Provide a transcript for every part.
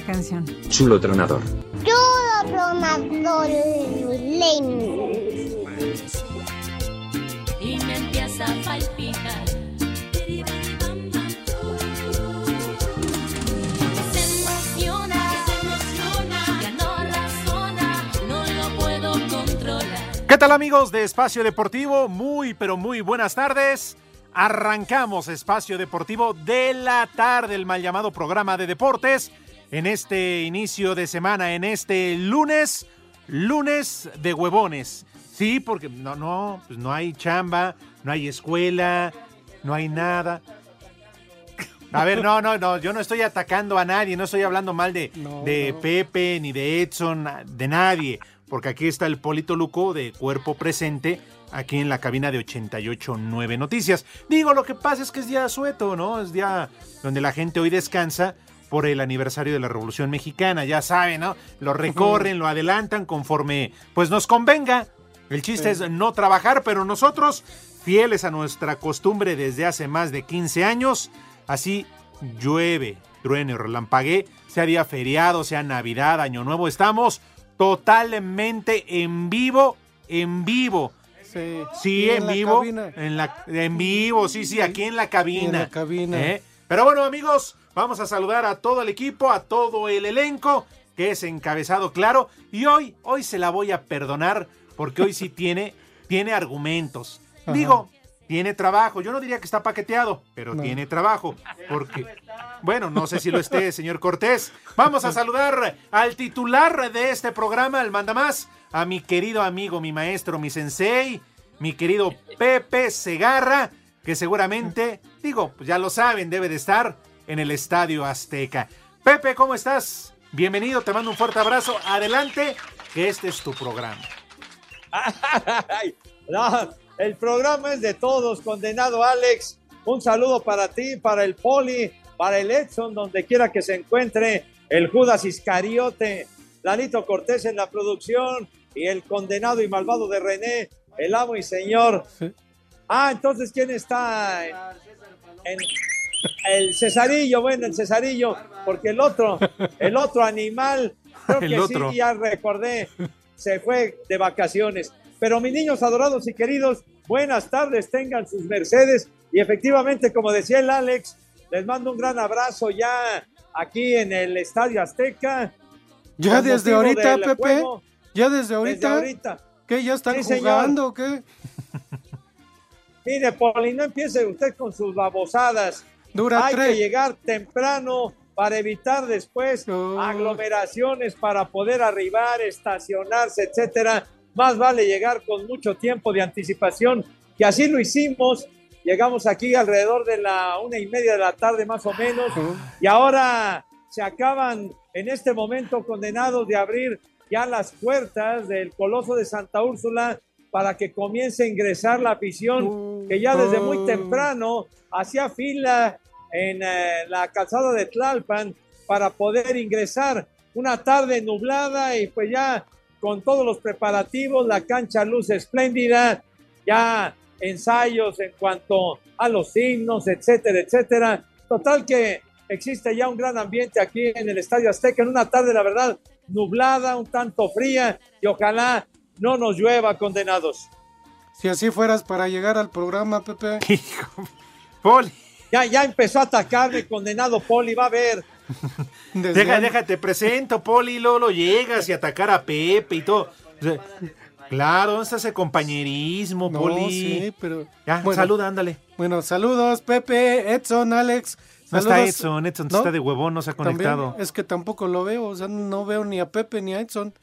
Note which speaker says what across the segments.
Speaker 1: Buena canción.
Speaker 2: Chulo tronador.
Speaker 3: Yo tronador
Speaker 4: y me empieza a palpitar. Se emociona, se emociona, ya no razona, no lo puedo controlar.
Speaker 5: ¿Qué tal amigos de Espacio Deportivo? Muy, pero muy buenas tardes. Arrancamos Espacio Deportivo de la tarde, el mal llamado programa de deportes, en este inicio de semana, en este lunes, lunes de huevones. Sí, porque no, no, pues no hay chamba, no hay escuela, no hay nada. A ver, no, no, no, yo no estoy atacando a nadie, no estoy hablando mal de, de Pepe, ni de Edson, de nadie, porque aquí está el Polito Luco de cuerpo presente, aquí en la cabina de 88.9 Noticias. Digo, lo que pasa es que es día sueto, ¿no? Es día donde la gente hoy descansa por el aniversario de la Revolución Mexicana, ya saben, ¿no? Lo recorren, lo adelantan conforme pues nos convenga. El chiste es no trabajar, pero nosotros, fieles a nuestra costumbre desde hace más de 15 años, así llueve, truene o relampaguee, sea día feriado, sea Navidad, Año Nuevo, estamos totalmente en vivo, en vivo.
Speaker 6: Sí,
Speaker 5: en,
Speaker 6: la
Speaker 5: vivo.
Speaker 6: cabina.
Speaker 5: En, la, en vivo, sí, sí, aquí en la cabina.
Speaker 6: En la cabina.
Speaker 5: ¿eh? Pero bueno, amigos, vamos a saludar a todo el equipo, a todo el elenco, que es encabezado, claro. Y hoy, hoy se la voy a perdonar, porque hoy sí tiene, tiene argumentos.
Speaker 6: Ajá.
Speaker 5: Digo, tiene trabajo. Yo no diría que está paqueteado, pero
Speaker 6: No.
Speaker 5: tiene trabajo. Porque, bueno, no sé si lo esté, señor Cortés. Vamos a saludar al titular de este programa, al mandamás, a mi querido amigo, mi maestro, mi sensei, mi querido Pepe Segarra, que seguramente, digo, pues ya lo saben, debe de estar en el Estadio Azteca. Pepe, ¿cómo estás? Bienvenido, te mando un fuerte abrazo. Adelante, que este es tu programa.
Speaker 7: Ay, no, el programa es de todos, condenado Alex. Un saludo para ti, para el Poli, para el Edson, donde quiera que se encuentre, el Judas Iscariote, Lalito Cortés en la producción y el condenado y malvado de René, el amo y señor. Ah, entonces, ¿quién está en, en- el Cesarillo? Bueno, el Cesarillo, porque el otro, el otro animal, creo
Speaker 5: El
Speaker 7: que
Speaker 5: otro.
Speaker 7: sí, ya recordé, se fue de vacaciones. Pero mis niños adorados y queridos, buenas tardes, tengan sus mercedes. Y efectivamente, como decía el Alex, les mando un gran abrazo ya aquí en el Estadio Azteca.
Speaker 6: Ya desde ahorita, Pepe.
Speaker 7: juego.
Speaker 6: Ya desde ahorita.
Speaker 7: Desde ahorita.
Speaker 6: ¿Qué? ¿Ya están
Speaker 7: Sí, señor.
Speaker 6: jugando o qué?
Speaker 7: Mire, Poli, no empiece usted con sus babosadas.
Speaker 6: Dura
Speaker 7: Hay
Speaker 6: tres.
Speaker 7: que llegar temprano para evitar después aglomeraciones para poder arribar, estacionarse, etcétera. Más vale llegar con mucho tiempo de anticipación, que así lo hicimos. Llegamos aquí alrededor de la una y media de la tarde más o menos y ahora se acaban en este momento condenados de abrir ya las puertas del Coloso de Santa Úrsula para que comience a ingresar la afición que ya desde muy temprano hacía fila en eh, la calzada de Tlalpan para poder ingresar. Una tarde nublada y pues ya con todos los preparativos, la cancha luz espléndida, ya ensayos en cuanto a los himnos, etcétera, etcétera. Total que existe ya un gran ambiente aquí en el Estadio Azteca en una tarde, la verdad, nublada, un tanto fría y ojalá no nos llueva, condenados.
Speaker 6: Si así fueras para llegar al programa, Pepe.
Speaker 5: Poli.
Speaker 7: Ya, ya empezó a atacarme, condenado Poli, va a ver.
Speaker 5: Deja, déjate presento, Poli, luego lo llegas y atacar a Pepe y todo. O sea, Claro, ¿dónde está ese compañerismo,
Speaker 6: No,
Speaker 5: Poli?
Speaker 6: sí, pero.
Speaker 5: Ya,
Speaker 6: Bueno.
Speaker 5: saluda, ándale.
Speaker 6: Bueno, saludos, Pepe, Edson, Alex.
Speaker 5: No está. Edson, Edson
Speaker 6: ¿No?
Speaker 5: está de huevón, no se ha
Speaker 6: También,
Speaker 5: conectado.
Speaker 6: es que tampoco lo veo, o sea, no veo ni a Pepe ni a Edson.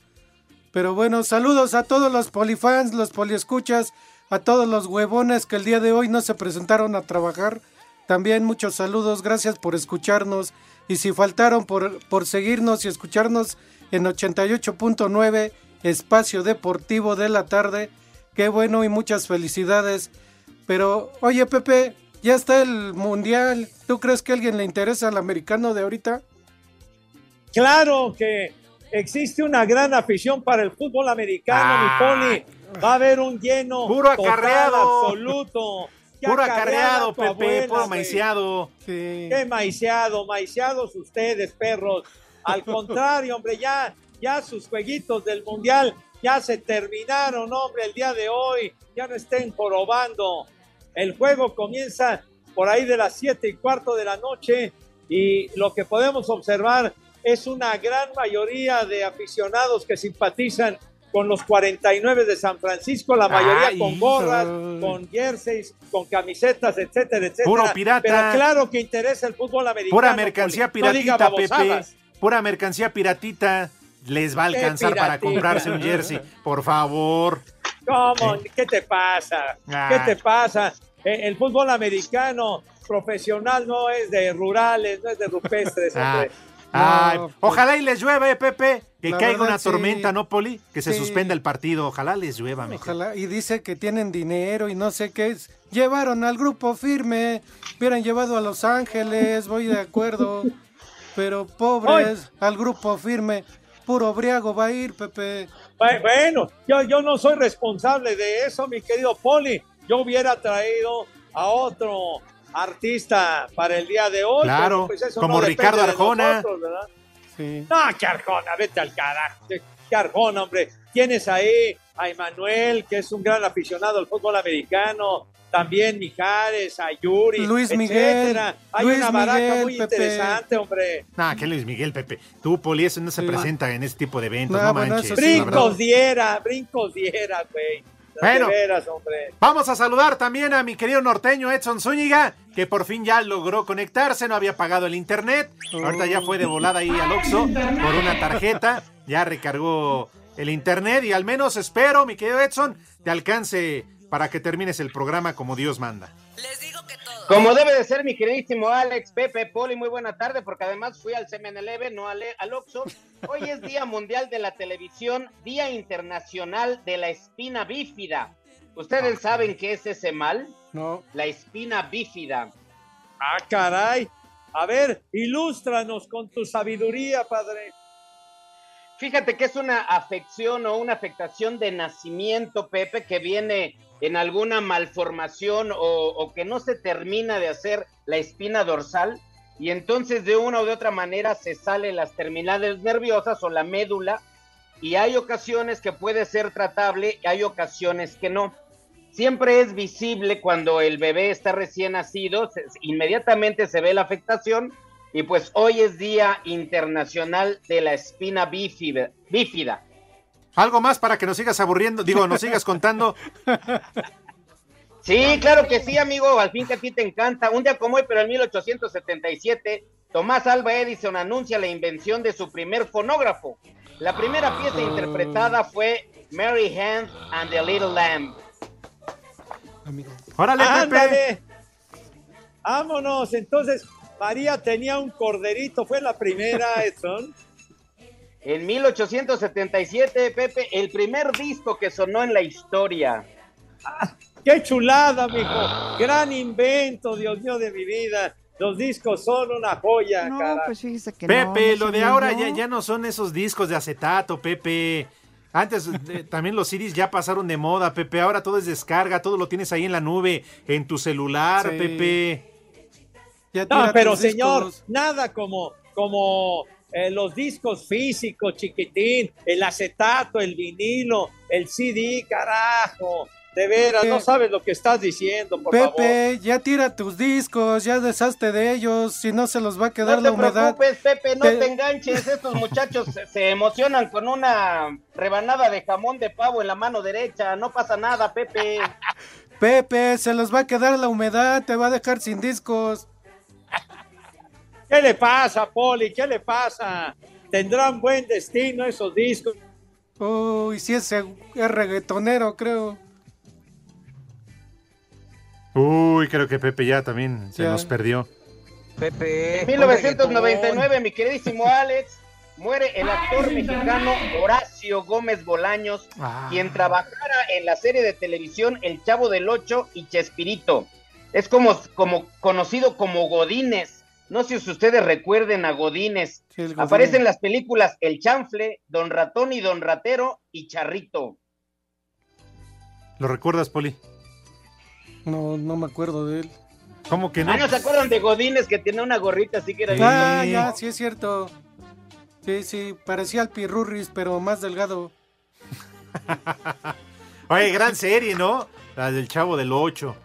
Speaker 6: Pero bueno, saludos a todos los polifans, los poliescuchas, a todos los huevones que el día de hoy no se presentaron a trabajar. También muchos saludos, gracias por escucharnos. Y si faltaron por, por seguirnos y escucharnos en 88.9 Espacio Deportivo de la tarde, qué bueno y muchas felicidades. Pero, oye Pepe, ya está el Mundial. ¿Tú crees que a alguien le interesa al americano de ahorita?
Speaker 7: Claro que existe una gran afición para el fútbol americano,
Speaker 5: Ah.
Speaker 7: mi Poli. Va a haber un lleno
Speaker 5: Puro
Speaker 7: total,
Speaker 5: acarreado.
Speaker 7: absoluto.
Speaker 5: Puro acarreado, Pepe,
Speaker 7: abuela,
Speaker 5: puro maiciado.
Speaker 6: Sí.
Speaker 7: Qué maiciado, maiciados ustedes, perros. Al contrario, hombre, ya, ya sus jueguitos del mundial ya se terminaron, hombre, el día de hoy. Ya no estén jorobando. El juego comienza por ahí de las siete y cuarto de la noche y lo que podemos observar es una gran mayoría de aficionados que simpatizan con los 49 de San Francisco, la mayoría
Speaker 5: Ay,
Speaker 7: con gorras, con jerseys, con camisetas, etcétera, etcétera.
Speaker 5: Puro pirata.
Speaker 7: Pero claro que interesa el fútbol americano.
Speaker 5: Pura mercancía.
Speaker 7: No
Speaker 5: piratita, Pepe. Pura mercancía piratita. Les va a alcanzar para comprarse un jersey. Por favor.
Speaker 7: ¿Cómo? ¿Qué te pasa?
Speaker 5: Ah.
Speaker 7: ¿Qué te pasa? Eh, El fútbol americano profesional no es de rurales, no es de rupestres,
Speaker 5: Ah. Ay,
Speaker 6: pues-
Speaker 5: ojalá y les llueve, Pepe. Que
Speaker 6: La
Speaker 5: caiga
Speaker 6: verdad,
Speaker 5: una
Speaker 6: sí.
Speaker 5: tormenta, ¿no, Poli? Que se
Speaker 6: Sí.
Speaker 5: suspenda el partido. Ojalá les llueva, mi
Speaker 6: Ojalá, y dice que tienen dinero y no sé qué es. Llevaron al grupo firme, hubieran llevado a Los Ángeles, voy de acuerdo. Pero pobres, al grupo firme, puro briago va a ir, Pepe.
Speaker 7: Bu- Bueno, yo, yo no soy responsable de eso, mi querido Poli. Yo hubiera traído a otro artista para el día de hoy.
Speaker 5: Claro,
Speaker 7: pues, eso
Speaker 5: como
Speaker 7: no
Speaker 5: Ricardo Arjona.
Speaker 7: nosotros, ¿verdad?
Speaker 6: Sí.
Speaker 7: No, qué Arjona, vete al carajo. Qué, qué Arjona, hombre. Tienes ahí a Emanuel, que es un gran aficionado al fútbol americano. También Mijares, a Yuri,
Speaker 6: Luis
Speaker 7: etcétera.
Speaker 6: Miguel,
Speaker 7: Hay
Speaker 6: Luis
Speaker 7: una baraja
Speaker 6: Miguel,
Speaker 7: muy
Speaker 6: Pepe.
Speaker 7: interesante, hombre.
Speaker 5: Nah, que Luis Miguel, Pepe. Tú, Poli, eso no se
Speaker 6: Sí.
Speaker 5: presenta en este tipo de eventos.
Speaker 6: No,
Speaker 5: No,
Speaker 6: bueno,
Speaker 5: manches.
Speaker 6: sí.
Speaker 7: Brincos diera, brincos diera, güey.
Speaker 5: Bueno.
Speaker 7: Veras.
Speaker 5: Vamos a saludar también a mi querido norteño Edson Zúñiga, que por fin ya logró conectarse, no había pagado el internet. Ahorita ya fue de volada ahí al Oxxo por una tarjeta, ya recargó el internet y al menos espero, mi querido Edson, te alcance para que termines el programa como Dios manda.
Speaker 2: Como debe de ser, mi queridísimo Alex, Pepe, Poli, muy buena tarde, porque además fui al 7-Eleven, no al, al Oxxo. Hoy es Día Mundial de la Televisión, Día Internacional de la Espina Bífida. ¿Ustedes saben qué es ese mal?
Speaker 6: No,
Speaker 2: La espina bífida.
Speaker 7: Ah, caray. A ver, ilústranos con tu sabiduría, padre.
Speaker 2: Fíjate que es una afección o una afectación de nacimiento, Pepe, que viene en alguna malformación o, o que no se termina de hacer la espina dorsal y entonces de una u de otra manera se salen las terminales nerviosas o la médula y hay ocasiones que puede ser tratable y hay ocasiones que no. Siempre es visible cuando el bebé está recién nacido, inmediatamente se ve la afectación y pues hoy es Día Internacional de la Espina Bífida. bífida.
Speaker 5: Algo más para que nos sigas aburriendo, digo, nos sigas contando.
Speaker 2: Sí, claro que sí, amigo, al fin que a ti te encanta. Un día como hoy, pero en 1877, Tomás Alva Edison anuncia la invención de su primer fonógrafo. La primera pieza interpretada fue Mary Hand and the Little Lamb.
Speaker 6: amigo.
Speaker 5: Órale, Pepe.
Speaker 7: Vámonos. Entonces, María tenía un corderito. Fue la primera, Edson.
Speaker 2: En 1877, Pepe, el primer disco que sonó en la historia.
Speaker 7: ¡Qué chulada, mijo! Gran invento, Dios mío de mi vida. Los discos son una joya,
Speaker 1: No,
Speaker 7: cara.
Speaker 1: pues fíjese que no,
Speaker 5: Pepe,
Speaker 1: no
Speaker 5: lo de ahora ya, ya no son esos discos de acetato, Pepe. Antes eh, también los CDs ya pasaron de moda, Pepe. Ahora todo es descarga, todo lo tienes ahí en la nube, en tu celular,
Speaker 6: Sí.
Speaker 5: Pepe.
Speaker 6: Ya
Speaker 7: No, pero señor, nada como, como eh, los discos físicos, chiquitín, el acetato, el vinilo, el CD, carajo. De veras, no sabes lo que estás diciendo, por favor.
Speaker 6: Pepe, ya tira tus discos, ya deshazte de ellos, si no se los va a quedar
Speaker 2: No
Speaker 6: la
Speaker 2: te
Speaker 6: humedad.
Speaker 2: preocupes, Pepe, no
Speaker 6: Te-
Speaker 2: te enganches. Estos muchachos se, se emocionan con una rebanada de jamón de pavo en la mano derecha. No pasa nada, Pepe.
Speaker 6: Pepe, se los va a quedar la humedad, te va a dejar sin discos.
Speaker 7: ¿Qué le pasa, Poli? ¿Qué le pasa? Tendrán buen destino esos discos.
Speaker 6: Uy, si ese es reggaetonero, creo.
Speaker 5: Uy, creo que Pepe ya también se
Speaker 6: Ya.
Speaker 5: nos perdió.
Speaker 8: Pepe.
Speaker 2: En 1999, mi queridísimo Alex, muere el actor mexicano Horacio Gómez Bolaños,
Speaker 5: Ah.
Speaker 2: quien trabajara en la serie de televisión El Chavo del Ocho y Chespirito. Es como, como conocido como Godínez. No sé si ustedes recuerden a Godínez.
Speaker 6: Sí, Godínez.
Speaker 2: en las películas El Chanfle, Don Ratón y Don Ratero y Charrito.
Speaker 5: ¿Lo recuerdas, Poli?
Speaker 6: No, no me acuerdo de él.
Speaker 5: ¿Cómo que no?
Speaker 2: Ah, ¿no se acuerdan de Godínez que tenía una gorrita así que era
Speaker 5: Sí.
Speaker 6: Ah, ya, sí es cierto. Sí, sí, parecía al Pirurris, pero más delgado.
Speaker 5: Oye, gran serie, ¿no? La del Chavo del Ocho.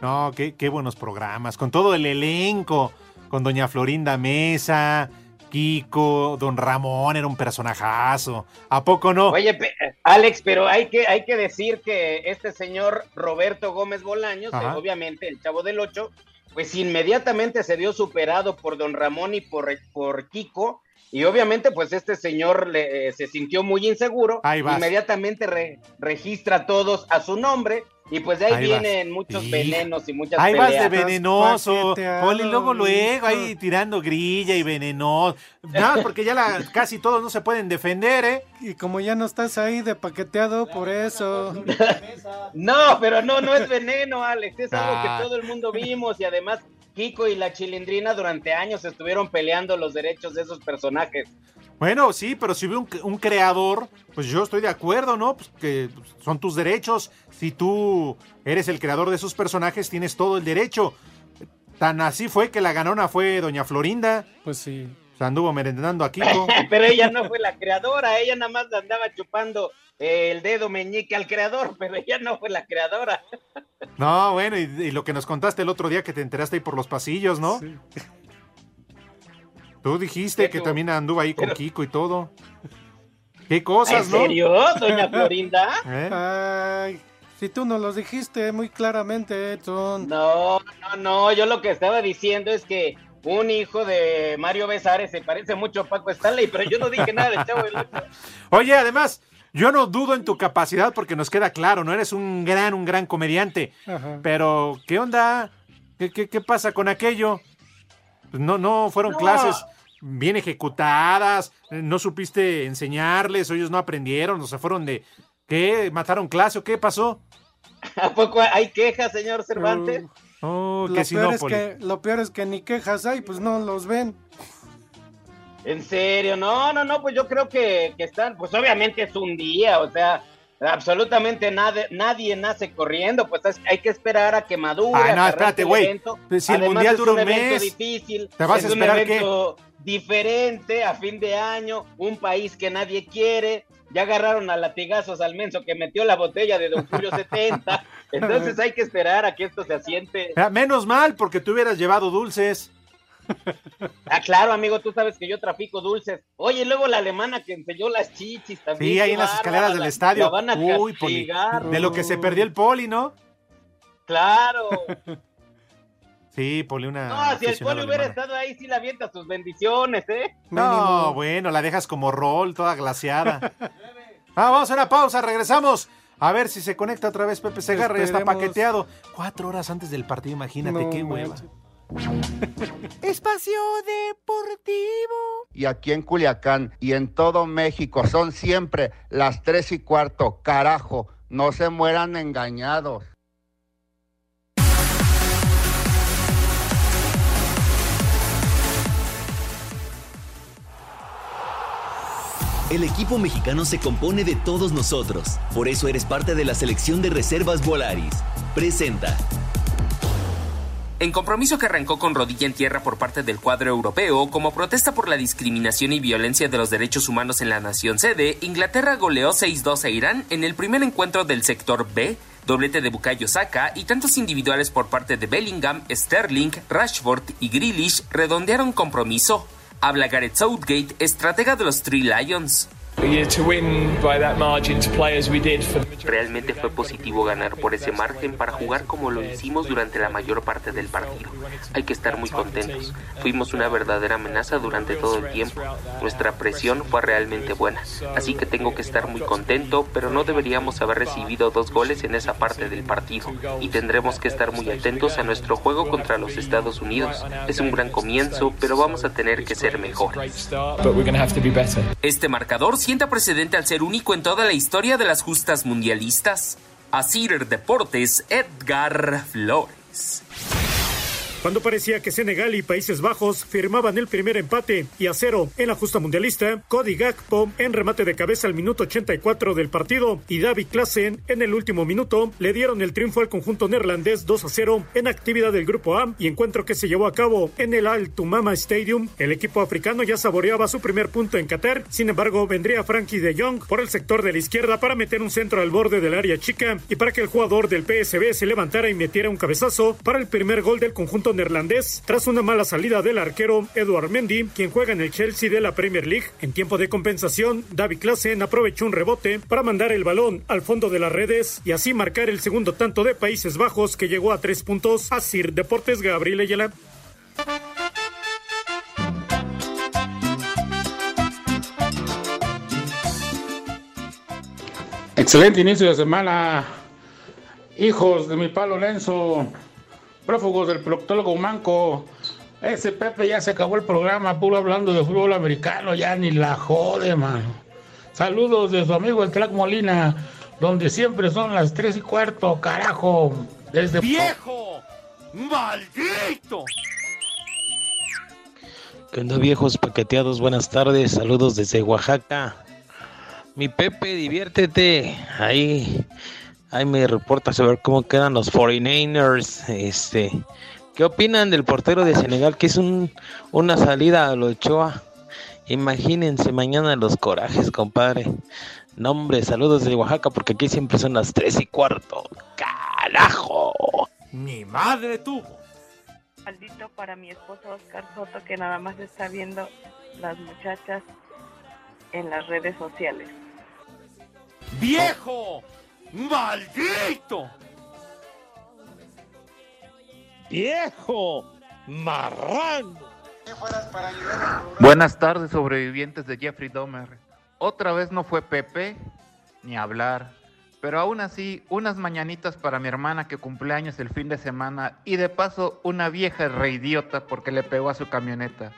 Speaker 5: No, qué, qué buenos programas. Con todo el elenco. Con Doña Florinda Mesa, Kiko, Don Ramón, era un personajazo. ¿A poco no?
Speaker 2: Oye, pe- Alex, pero hay que, hay que decir que este señor Roberto Gómez Bolaños,
Speaker 5: Ajá.
Speaker 2: eh, obviamente el chavo del Ocho, pues inmediatamente se vio superado por don Ramón y por, por Kiko, y obviamente pues este señor le, eh, se sintió muy inseguro,
Speaker 5: Ahí vas.
Speaker 2: inmediatamente re- registra a todos a su nombre, y pues de ahí,
Speaker 5: Ahí vas.
Speaker 2: vienen muchos venenos y muchas
Speaker 5: Ahí vas de
Speaker 2: peleas.
Speaker 5: venenoso. Poli, luego, luego, ahí tirando grilla y venenoso. Nada, más porque ya la, casi todos no se pueden defender, ¿eh?
Speaker 6: Y como ya no estás ahí de paqueteado, por eso.
Speaker 2: No, pero no, no es veneno, Alex, es algo
Speaker 5: Ah.
Speaker 2: que todo el mundo vimos y además Kiko y la Chilindrina durante años estuvieron peleando los derechos de esos personajes.
Speaker 5: Bueno, sí, pero si hubiera un, un creador, pues yo estoy de acuerdo, ¿no? Pues que son tus derechos. Si tú eres el creador de esos personajes, tienes todo el derecho. Tan así fue que la ganona fue Doña Florinda.
Speaker 6: Pues sí.
Speaker 5: Se anduvo merendando a Kiko.
Speaker 2: Pero ella no fue la creadora, ella nada más andaba chupando el dedo meñique al creador, pero ella no fue la creadora.
Speaker 5: No, bueno, y, y lo que nos contaste el otro día que te enteraste ahí por los pasillos, ¿no?
Speaker 6: Sí.
Speaker 5: Tú dijiste
Speaker 2: ¿Qué
Speaker 5: que
Speaker 2: tú?
Speaker 5: también anduvo ahí con
Speaker 2: Pero-
Speaker 5: Kiko y todo. ¿Qué
Speaker 2: ¿En
Speaker 5: cosas, no?
Speaker 2: serio, doña Florinda?
Speaker 5: ¿Eh?
Speaker 6: Ay, si tú nos lo dijiste muy claramente, Edson.
Speaker 2: No, no, no, yo lo que estaba diciendo es que un hijo de Mario Besares se parece mucho a Paco Stanley, pero yo no dije nada del chavo del Ocho.
Speaker 5: Oye, además, yo no dudo en tu capacidad porque nos queda claro, no eres un gran, un gran comediante.
Speaker 6: Ajá.
Speaker 5: Pero, ¿qué onda? ¿Qué, qué, qué pasa con aquello? Pues No, no fueron
Speaker 2: No.
Speaker 5: clases bien ejecutadas, no supiste enseñarles, o ellos no aprendieron, o se fueron de... ¿Qué? ¿Mataron clase o qué pasó?
Speaker 2: ¿A poco hay quejas, señor Cervantes?
Speaker 5: Oh,
Speaker 6: Lo
Speaker 5: que
Speaker 6: peor, es que, lo peor es que ni quejas hay, pues no los ven.
Speaker 2: En serio, no, no, no, pues yo creo que, que están, pues obviamente es un día, o sea, absolutamente nadie, nadie nace corriendo, pues es- hay que esperar a que madure.
Speaker 5: Ay,
Speaker 2: a
Speaker 5: no,
Speaker 2: que
Speaker 5: espérate, güey. Pues si el
Speaker 2: Además,
Speaker 5: Mundial
Speaker 2: es
Speaker 5: dura un mes,
Speaker 2: difícil,
Speaker 5: ¿te vas
Speaker 2: es
Speaker 5: a esperar
Speaker 2: un evento diferente a fin de año, un país que nadie quiere. Ya agarraron a latigazos al menso que metió la botella de Don Julio 70. Entonces hay que esperar a que esto se asiente.
Speaker 5: Ah, Menos mal, porque tú hubieras llevado dulces.
Speaker 2: Ah, claro, amigo, tú sabes que yo trafico dulces. Oye, y luego la alemana que enseñó las chichis también.
Speaker 5: Sí, ahí en las escaleras del
Speaker 2: la-
Speaker 5: estadio.
Speaker 2: la van a
Speaker 5: Uy, Poli. De lo que se perdió el Poli, ¿no?
Speaker 2: Claro.
Speaker 5: Sí, Poli, una.
Speaker 2: No, si el poli hubiera
Speaker 5: alemana.
Speaker 2: estado ahí, sí le avienta sus bendiciones, ¿eh?
Speaker 5: No, bueno, la dejas como rol, toda glaciada. ah, vamos a una pausa, regresamos. A ver si se conecta otra vez Pepe Segarra, ya está paqueteado. Cuatro horas antes del partido, imagínate
Speaker 6: No
Speaker 5: qué hueva. Espacio Deportivo.
Speaker 9: y aquí en Culiacán y en todo México son siempre las tres y cuarto. Carajo, no se mueran engañados.
Speaker 10: El equipo mexicano se compone de todos nosotros. Por eso eres parte de la selección de reservas Volaris. Presenta.
Speaker 11: En compromiso que arrancó con rodilla en tierra por parte del cuadro europeo, como protesta por la discriminación y violencia de los derechos humanos en la nación sede, Inglaterra goleó 6-2 a Irán en el primer encuentro del sector B doblete de Bukayo Saka y tantos individuales por parte de Bellingham, Sterling, Rashford y Grealish redondearon compromiso. Habla Gareth Southgate, estratega de los Three Lions. Realmente fue positivo ganar por ese margen para jugar como lo hicimos durante la mayor parte del partido. Hay que estar muy contentos. Fuimos una verdadera amenaza durante todo el tiempo. Nuestra presión fue realmente buena. Así que tengo que estar muy contento, pero no deberíamos haber recibido dos goles en esa parte del partido. Y tendremos que estar muy atentos a nuestro juego contra los Estados Unidos. Es un gran comienzo, pero vamos a tener que ser mejores. Este marcador sienta precedente al ser único en toda la historia de las justas mundialistas. Asir Deportes, Edgar Flores.
Speaker 12: Cuando parecía que Senegal y Países Bajos firmaban el primer empate y a cero en la justa mundialista, Cody Gakpo en remate de cabeza al minuto 84 del partido y David Klassen en el último minuto le dieron el triunfo al conjunto neerlandés 2 a 0 en actividad del grupo A y encuentro que se llevó a cabo en el Al Tumama Stadium. El equipo africano ya saboreaba su primer punto en Qatar, sin embargo vendría Frankie de Jong por el sector de la izquierda para meter un centro al borde del área chica y para que el jugador del PSB se levantara y metiera un cabezazo para el primer gol del conjunto neerlandés tras una mala salida del arquero Eduard Mendy, quien juega en el Chelsea de la Premier League. En tiempo de compensación, David Klassen aprovechó un rebote para mandar el balón al fondo de las redes y así marcar el segundo tanto de Países Bajos que llegó a tres puntos a Sir Deportes Gabriel Ayala.
Speaker 13: Excelente inicio de semana, hijos de mi palo Lenzo, prófugos del proctólogo Manco. Ese Pepe ya se acabó el programa, puro hablando de fútbol americano, ya ni la jode, mano. Saludos de su amigo el Tlac Molina, donde siempre son las tres y cuarto, carajo. Desde
Speaker 14: ¡Viejo! ¡Maldito!
Speaker 15: ¿Qué onda, viejos paqueteados? Buenas tardes, saludos desde Oaxaca. Mi Pepe, diviértete. Ahí, ahí me reporta sobre cómo quedan los 49ers. Este, ¿qué opinan del portero de Senegal? Que es un, una salida a lo Ochoa. Imagínense mañana los corajes, compadre. No, hombre, saludos de Oaxaca, porque aquí siempre son las 3 y cuarto. ¡Carajo!
Speaker 14: ¡Mi madre tuvo!
Speaker 16: Maldito para mi esposo Oscar Soto, que nada más está viendo las muchachas en las redes sociales.
Speaker 14: ¡Viejo! ¡Maldito!
Speaker 7: ¡Viejo! ¡Marrano!
Speaker 17: Buenas tardes, sobrevivientes de Jeffrey Dahmer. Otra vez no fue Pepe, ni hablar. Pero aún así, unas mañanitas para mi hermana que cumple años el fin de semana y de paso una vieja reidiota porque le pegó a su camioneta.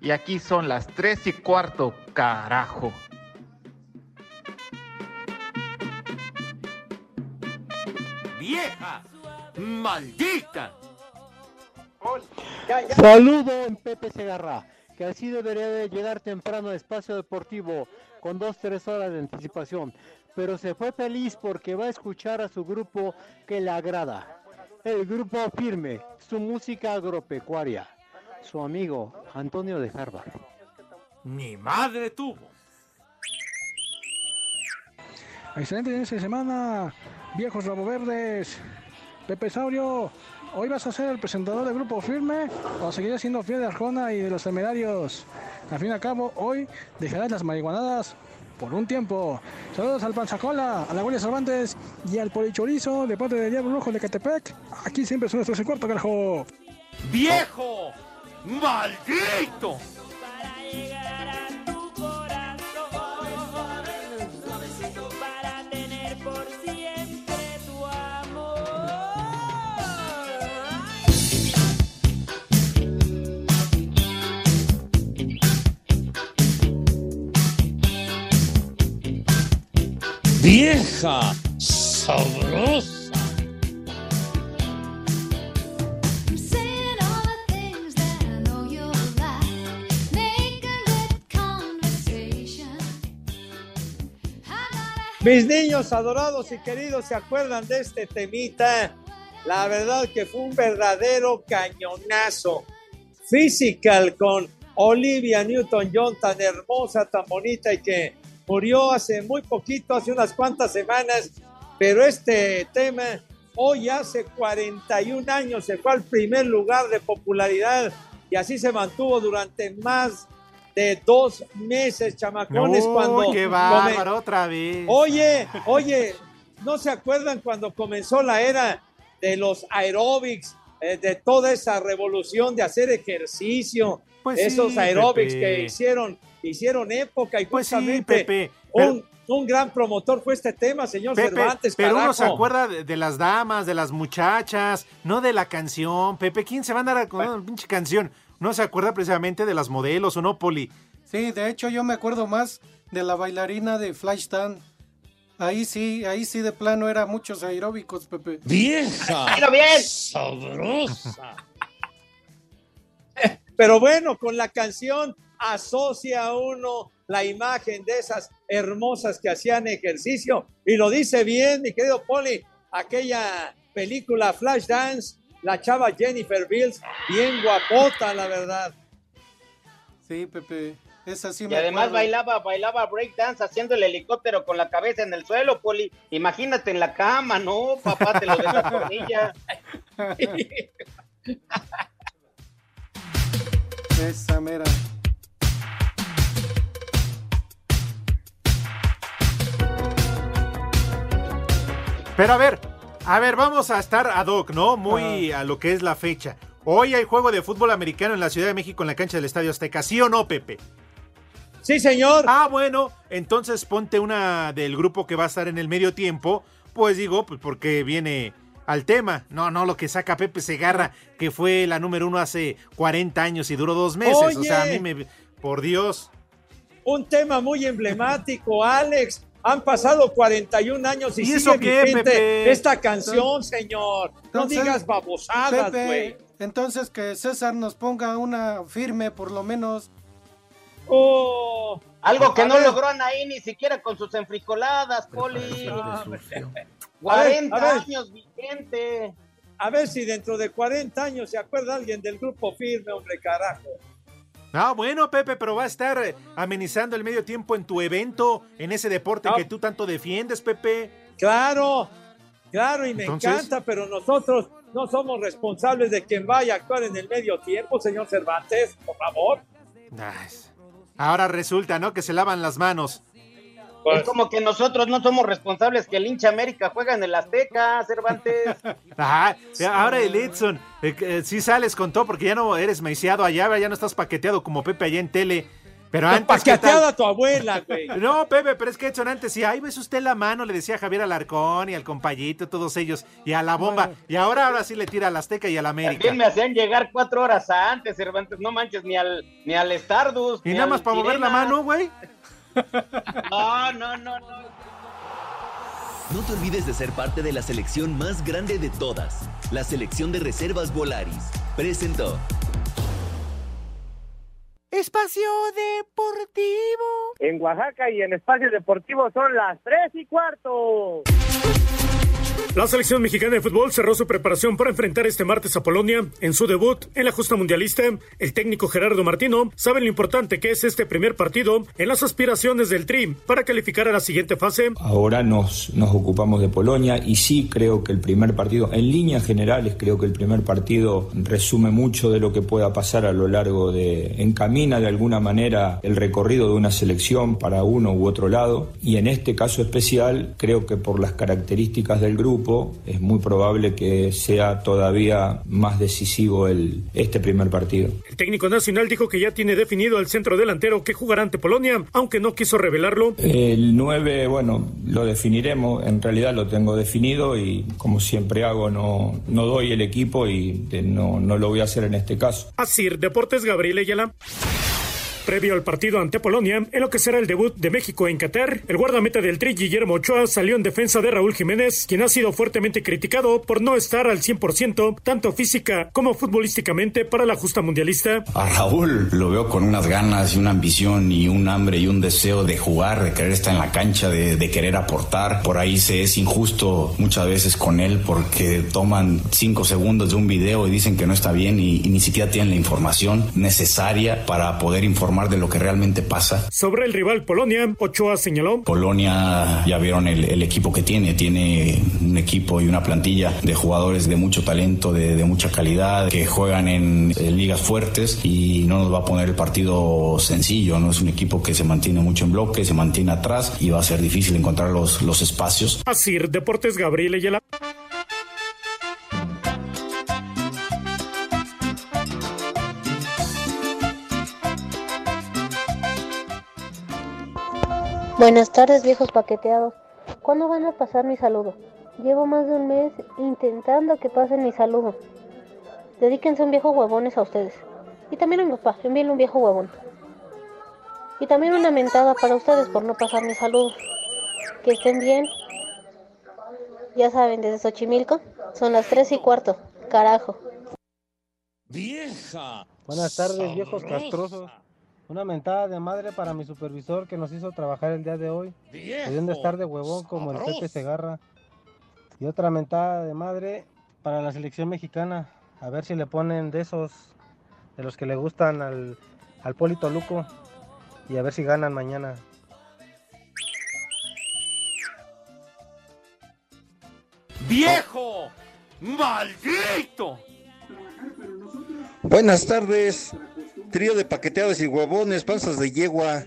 Speaker 17: Y aquí son las tres y cuarto, carajo.
Speaker 14: ¡Vieja! ¡Maldita!
Speaker 18: Saludo en Pepe Segarra, que así debería de llegar temprano a Espacio Deportivo con dos, tres horas de anticipación, pero se fue feliz porque va a escuchar a su grupo que le agrada. El grupo firme, su música agropecuaria, su amigo Antonio de Harvard.
Speaker 14: ¡Mi madre tuvo!
Speaker 19: Excelente inicio de semana, viejos rabo verdes. Pepe Saurio, ¿hoy vas a ser el presentador del grupo firme o seguirás siendo fiel de Arjona y de los temerarios? Al fin y al cabo, hoy dejarás las marihuanadas por un tiempo. Saludos al Panzacola, a la Guardia Cervantes y al Polichorizo de parte del Diablo Rojo de Catepec. Aquí siempre son nuestros en cuarto, carajo.
Speaker 14: ¡Viejo! ¡Maldito!
Speaker 7: ¡Vieja! ¡Sabrosa! Mis niños adorados y queridos, ¿se acuerdan de este temita? La verdad que fue un verdadero cañonazo. Physical con Olivia Newton-John, tan hermosa, tan bonita y que murió hace muy poquito, hace unas cuantas semanas. pero este tema hoy hace 41 años se fue al primer lugar de popularidad y así se mantuvo durante más de dos meses, chamacones, cuando...
Speaker 5: qué bárbaro, otra vez.
Speaker 7: Oye, oye, ¿no se acuerdan cuando comenzó la era de los aeróbics, eh, de toda esa revolución de hacer ejercicio,
Speaker 5: Pues sí,
Speaker 7: esos aeróbics
Speaker 5: Pepe.
Speaker 7: que hicieron, hicieron época y
Speaker 5: Pues sí,
Speaker 7: justamente
Speaker 5: Pepe, pero-
Speaker 7: un, un gran promotor fue este tema, señor
Speaker 5: Pepe,
Speaker 7: Cervantes.
Speaker 5: pero uno se acuerda de, de las damas, de las muchachas, no de la canción. Pepe, ¿quién se va a andar con una pinche canción? No se acuerda precisamente de las modelos o no, Poli.
Speaker 6: Sí, de hecho yo me acuerdo más de la bailarina de Flashdance. Ahí sí, ahí sí de plano era muchos aeróbicos, Pepe.
Speaker 7: ¡Vieja! ¡Dilo bien!
Speaker 6: ¡Sabrosa!
Speaker 7: Pero bueno, con la canción asocia uno la imagen de esas hermosas que hacían ejercicio. Y lo dice bien, mi querido Poli, aquella película Flashdance, la chava Jennifer Bills, bien guapota, la verdad.
Speaker 6: Sí, Pepe, esa sí
Speaker 2: Y
Speaker 6: me
Speaker 2: además
Speaker 6: acuerdo.
Speaker 2: bailaba, bailaba breakdance haciendo el helicóptero con la cabeza en el suelo, Poli. Imagínate en la cama, ¿no? Papá te lo desatornilla.
Speaker 6: Esa mera.
Speaker 5: Pero a ver, a ver, vamos a estar ad hoc, ¿no? Muy a lo que es la fecha. Hoy hay juego de fútbol americano en la Ciudad de México en la cancha del Estadio Azteca, ¿sí o no, Pepe?
Speaker 7: Sí, señor.
Speaker 5: Ah, bueno, entonces ponte una del grupo que va a estar en el medio tiempo, pues digo, pues porque viene al tema. No, no, lo que saca Pepe Segarra, que fue la número uno hace 40 años y duró dos meses. O sea, a mí me... Por Dios.
Speaker 7: Un tema muy emblemático, Alex. Han pasado 41 años y,
Speaker 6: ¿Y
Speaker 7: sigue
Speaker 6: eso qué,
Speaker 7: vigente
Speaker 6: Pepe?
Speaker 7: esta canción, señor. No
Speaker 6: Entonces,
Speaker 7: digas babosadas, güey.
Speaker 6: entonces que César nos ponga una firme, por lo menos.
Speaker 7: Oh,
Speaker 2: Algo que no
Speaker 6: ver.
Speaker 2: logró Anaí ni siquiera con sus enfrijoladas, Poli.
Speaker 7: A ver,
Speaker 2: 40
Speaker 7: a ver.
Speaker 2: años vigente.
Speaker 7: A ver si dentro de 40 años se acuerda alguien del grupo firme, hombre, carajo.
Speaker 5: Ah, bueno, Pepe, pero va a estar amenizando el medio tiempo en tu evento, en ese deporte que tú tanto defiendes, Pepe.
Speaker 7: Claro, claro, y me
Speaker 5: Entonces-
Speaker 7: encanta, pero nosotros no somos responsables de quien vaya a actuar en el medio tiempo, señor Cervantes, por favor.
Speaker 5: Ahora resulta, ¿no? Que se lavan las manos.
Speaker 2: Es como que nosotros no somos responsables que el hincha América juega en el Azteca, Cervantes.
Speaker 5: Ajá, ahora el Edson, eh, eh, sí sales con todo porque ya no eres maiciado allá, ya no estás paqueteado como Pepe allá en tele. Pero antes.
Speaker 7: Paqueteada tu abuela, güey.
Speaker 5: No, Pepe, pero es que Edson antes sí, ahí ves usted la mano, le decía a Javier Alarcón y al compayito, todos ellos, y a la bomba. Y ahora, ahora sí le tira al Azteca y al América.
Speaker 2: También me hacían llegar cuatro horas antes, Cervantes. No manches, ni al, ni al Stardust.
Speaker 5: Y
Speaker 2: ni
Speaker 5: nada
Speaker 2: al
Speaker 5: más para mover la mano, güey.
Speaker 2: No, no, no, no.
Speaker 10: No te olvides de ser parte de la selección más grande de todas, la selección de reservas Volaris. Presentó.
Speaker 4: Espacio Deportivo.
Speaker 20: En Oaxaca y en Espacio Deportivo son las tres y cuarto.
Speaker 12: La selección mexicana de fútbol cerró su preparación para enfrentar este martes a Polonia en su debut en la justa mundialista. El técnico Gerardo Martino sabe lo importante que es este primer partido en las aspiraciones del Tri para calificar a la siguiente fase.
Speaker 21: Ahora nos, nos ocupamos de Polonia y sí creo que el primer partido, en líneas generales, creo que el primer partido resume mucho de lo que pueda pasar a lo largo de, encamina de alguna manera el recorrido de una selección para uno u otro lado y en este caso especial creo que por las características del grupo es muy probable que sea todavía más decisivo el, este primer partido.
Speaker 12: El técnico nacional dijo que ya tiene definido al centro delantero que jugará ante Polonia, aunque no quiso revelarlo.
Speaker 21: El 9, bueno, lo definiremos, en realidad lo tengo definido y como siempre hago, no, no doy el equipo y eh, no, no lo voy a hacer en este caso.
Speaker 12: Asir Deportes Gabriel Ayala. Previo al partido ante Polonia, en lo que será el debut de México en Qatar, el guardameta del Tri Guillermo Ochoa salió en defensa de Raúl Jiménez, quien ha sido fuertemente criticado por no estar al 100%, tanto física como futbolísticamente, para la justa mundialista.
Speaker 22: A Raúl lo veo con unas ganas y una ambición y un hambre y un deseo de jugar, de querer estar en la cancha, de, de querer aportar. Por ahí se es injusto muchas veces con él porque toman cinco segundos de un video y dicen que no está bien y, y ni siquiera tienen la información necesaria para poder informar informar de lo que realmente pasa.
Speaker 12: Sobre el rival Polonia, Ochoa señaló.
Speaker 22: Polonia, ya vieron el, el equipo que tiene, tiene un equipo y una plantilla de jugadores de mucho talento, de, de mucha calidad, que juegan en, en ligas fuertes y no nos va a poner el partido sencillo, no es un equipo que se mantiene mucho en bloque, se mantiene atrás y va a ser difícil encontrar los, los espacios.
Speaker 12: Así, Deportes Gabriel Ayala.
Speaker 23: Buenas tardes, viejos paqueteados. ¿Cuándo van a pasar mi saludo? Llevo más de un mes intentando que pasen mi saludo. Dedíquense un viejo huevones a ustedes. Y también a mi papá, envíenle un viejo huevón. Y también una mentada para ustedes por no pasar mi saludo. Que estén bien. Ya saben, desde Xochimilco son las tres y cuarto. Carajo.
Speaker 14: ¡Vieja!
Speaker 24: Buenas tardes, viejos castrosos. Una mentada de madre para mi supervisor que nos hizo trabajar el día de hoy. Pudiendo estar de huevón como el Pepe. Segarra. Y otra mentada de madre para la selección mexicana. A ver si le ponen de esos, de los que le gustan al, al Polito Luco. Y a ver si ganan mañana.
Speaker 14: ¡Viejo! ¡Maldito!
Speaker 25: Buenas tardes, trío de paqueteados y huevones, panzas de yegua.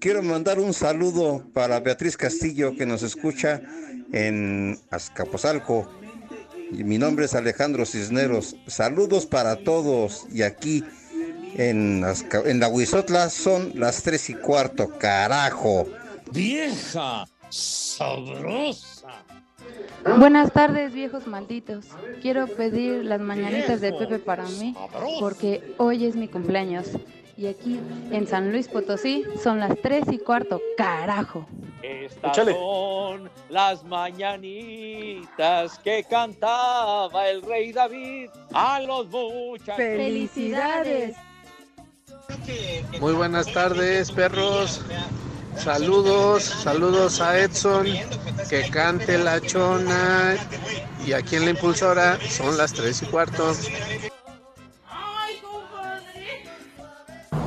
Speaker 25: Quiero mandar un saludo para Beatriz Castillo que nos escucha en Azcapotzalco. Y mi nombre es Alejandro Cisneros. Saludos para todos. Y aquí en, en la Huizotla son las tres y cuarto, carajo.
Speaker 14: ¡Vieja! ¡Sabrosa!
Speaker 26: Buenas tardes, viejos malditos. Quiero pedir las mañanitas de Pepe para mí porque hoy es mi cumpleaños. Y aquí en San Luis Potosí son las 3 y cuarto. ¡Carajo!
Speaker 27: Estas son las mañanitas que cantaba el rey David a los muchachos.
Speaker 26: ¡Felicidades!
Speaker 28: Muy buenas tardes, perros. Saludos, saludos a Edson, que cante la chona. Y aquí en la impulsora son las tres y cuarto.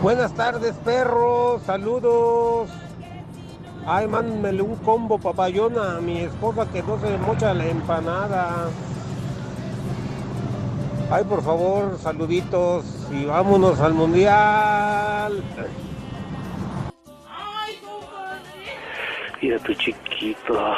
Speaker 29: Buenas tardes, perros. Saludos. Ay, mándenmele un combo papayona a mi esposa que no se mocha la empanada. Ay, por favor, saluditos y vámonos al mundial.
Speaker 30: Mira tu chiquito.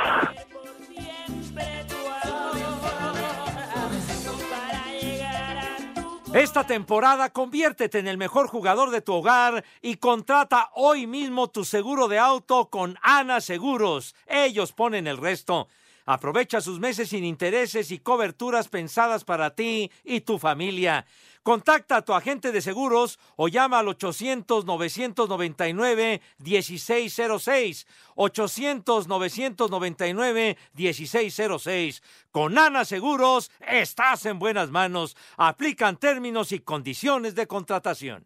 Speaker 31: Esta temporada conviértete en el mejor jugador de tu hogar y contrata hoy mismo tu seguro de auto con Ana Seguros. Ellos ponen el resto. Aprovecha sus meses sin intereses y coberturas pensadas para ti y tu familia. Contacta a tu agente de seguros o llama al 800-999-1606. 800-999-1606. Con Ana Seguros estás en buenas manos. Aplican términos y condiciones de contratación.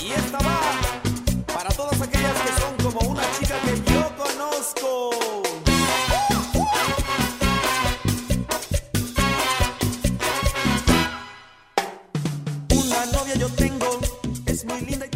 Speaker 32: Y esta va para todas aquellas que son como una chica que yo conozco. Es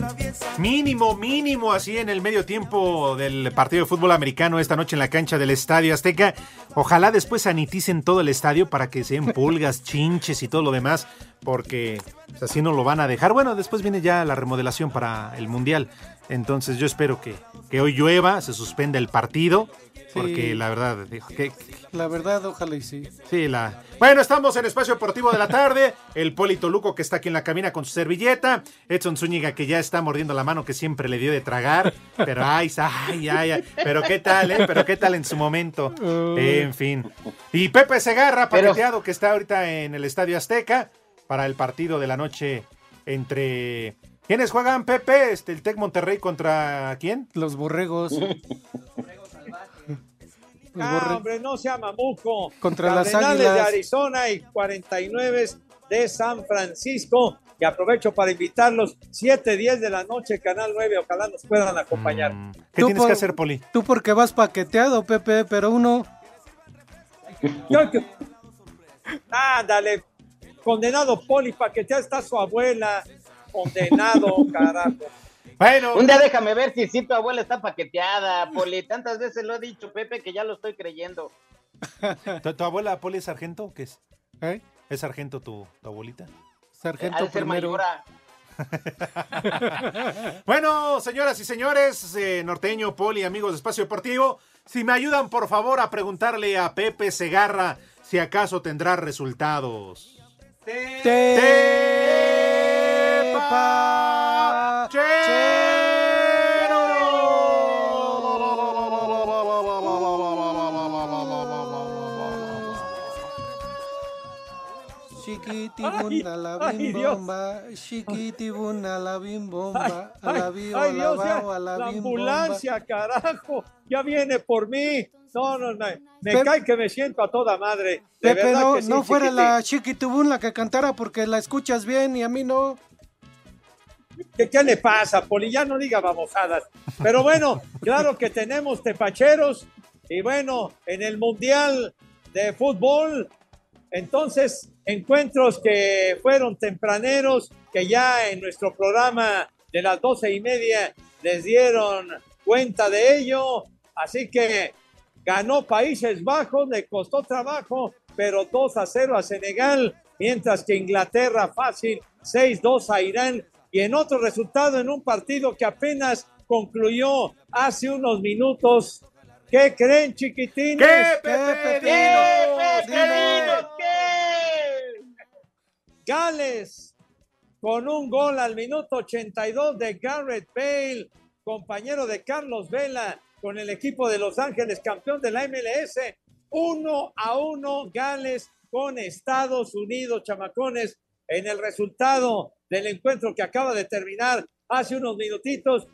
Speaker 5: Mínimo, mínimo, así en el medio tiempo del partido de fútbol americano esta noche en la cancha del Estadio Azteca. Ojalá después saniticen todo el estadio para que se den pulgas, chinches y todo lo demás, porque pues, así no lo van a dejar. Bueno, después viene ya la remodelación para el Mundial. Entonces yo espero que, que hoy llueva, se suspenda el partido, porque
Speaker 6: Sí.
Speaker 5: la verdad, dijo, que,
Speaker 6: La verdad, ojalá y sí.
Speaker 5: Sí, la. Bueno, estamos en Espacio Deportivo de la Tarde. El Polito Luco que está aquí en la cabina con su servilleta. Edson Zúñiga que ya está mordiendo la mano que siempre le dio de tragar. Pero ay, ay, ay, ay. Pero qué tal, ¿eh? Pero qué tal en su momento. En fin. Y Pepe Segarra,
Speaker 2: Pero-
Speaker 5: paqueteado que está ahorita en el Estadio Azteca para el partido de la noche entre. ¿Quiénes juegan, Pepe? Este, el Tec Monterrey contra quién?
Speaker 6: Los borregos.
Speaker 7: Ah, hombre, no sea mamuco.
Speaker 6: Contra las
Speaker 7: Cardenales de
Speaker 6: Águilas.
Speaker 7: Arizona y 49 de San Francisco. Y aprovecho para invitarlos 7, 10 de la noche, Canal 9. Ojalá nos puedan acompañar.
Speaker 5: ¿Qué
Speaker 6: Tú
Speaker 5: tienes
Speaker 6: por-
Speaker 5: que hacer, Poli?
Speaker 6: Tú porque vas paqueteado, Pepe, pero uno...
Speaker 7: Ándale, condenado Poli, ya está su abuela. condenado, carajo.
Speaker 5: Bueno.
Speaker 2: Un día déjame ver si sí tu abuela está paqueteada, Poli. Tantas veces lo he dicho, Pepe, que ya lo estoy creyendo.
Speaker 5: ¿Tu, tu abuela Poli es sargento qué es?
Speaker 6: ¿Eh?
Speaker 5: ¿Es sargento tu, tu abuelita?
Speaker 6: Sargento
Speaker 2: Ha de ser
Speaker 6: primero.
Speaker 2: mayora.
Speaker 5: Bueno, señoras y señores, eh, norteño, poli, amigos de Espacio Deportivo, si me ayudan por favor a preguntarle a Pepe Segarra si acaso tendrá resultados.
Speaker 6: Bim
Speaker 7: Dios.
Speaker 6: bomba, chiquitibuna la bim bomba, a la bio,
Speaker 7: ay,
Speaker 6: la
Speaker 7: Dios, ya,
Speaker 6: bao, a la
Speaker 7: la ambulancia, carajo, ya viene por mí. No, no, no, me
Speaker 6: Pepe-
Speaker 7: cae que me siento a toda madre. De
Speaker 6: Pepe,
Speaker 7: verdad
Speaker 6: no,
Speaker 7: que sí,
Speaker 6: no fuera
Speaker 7: chiquitín.
Speaker 6: la chiquitibun la que cantara porque la escuchas bien y a mí no.
Speaker 7: ¿Qué, qué le pasa, Poli? Ya no diga babosadas. Pero bueno, claro que tenemos tepacheros. Y bueno, en el Mundial de Fútbol, entonces, encuentros que fueron tempraneros, que ya en nuestro programa de las doce y media les dieron cuenta de ello. Así que ganó Países Bajos, le costó trabajo, pero 2 a 0 a Senegal, mientras que Inglaterra fácil 6-2 a Irán. Y en otro resultado, en un partido que apenas concluyó hace unos minutos, ¿qué creen, chiquitines?
Speaker 5: ¿Qué, Pepe? ¿Qué.
Speaker 7: Gales, con un gol al minuto 82 de Garrett Bale, compañero de Carlos Vela con el equipo de Los Ángeles, campeón de la MLS. Uno a uno Gales con Estados Unidos, chamacones, en el resultado del encuentro que acaba de terminar hace unos minutitos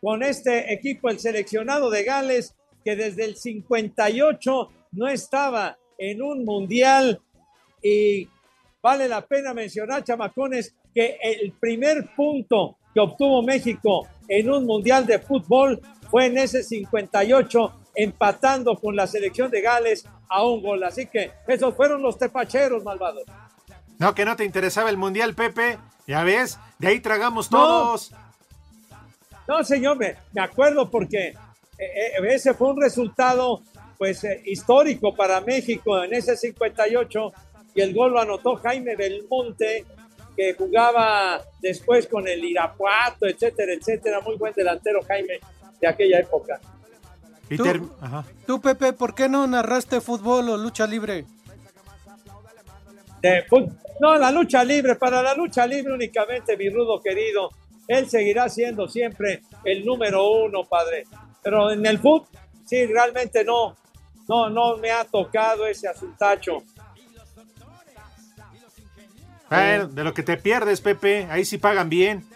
Speaker 7: con este equipo, el seleccionado de Gales, que desde el 58 no estaba en un mundial y vale la pena mencionar, chamacones, que el primer punto que obtuvo México en un mundial de fútbol fue en ese 58, empatando con la selección de Gales a un gol. Así que esos fueron los tepacheros malvados.
Speaker 5: No, que no te interesaba el Mundial, Pepe. Ya ves, de ahí tragamos todos.
Speaker 7: No, señor, me, me acuerdo porque ese fue un resultado pues eh, histórico para México en ese 58 y el gol lo anotó Jaime Belmonte que jugaba después con el Irapuato, etcétera, etcétera, muy buen delantero Jaime de aquella época.
Speaker 6: ¿Tú?
Speaker 5: Ajá.
Speaker 6: Tú, Pepe, ¿por qué no narraste fútbol o lucha libre?
Speaker 7: De no, la lucha libre, para la lucha libre únicamente, mi rudo querido, él seguirá siendo siempre el número uno, padre. Pero en el fútbol, sí, realmente no, no, no me ha tocado ese asuntacho.
Speaker 5: Bueno, de lo que te pierdes, Pepe, ahí sí pagan bien.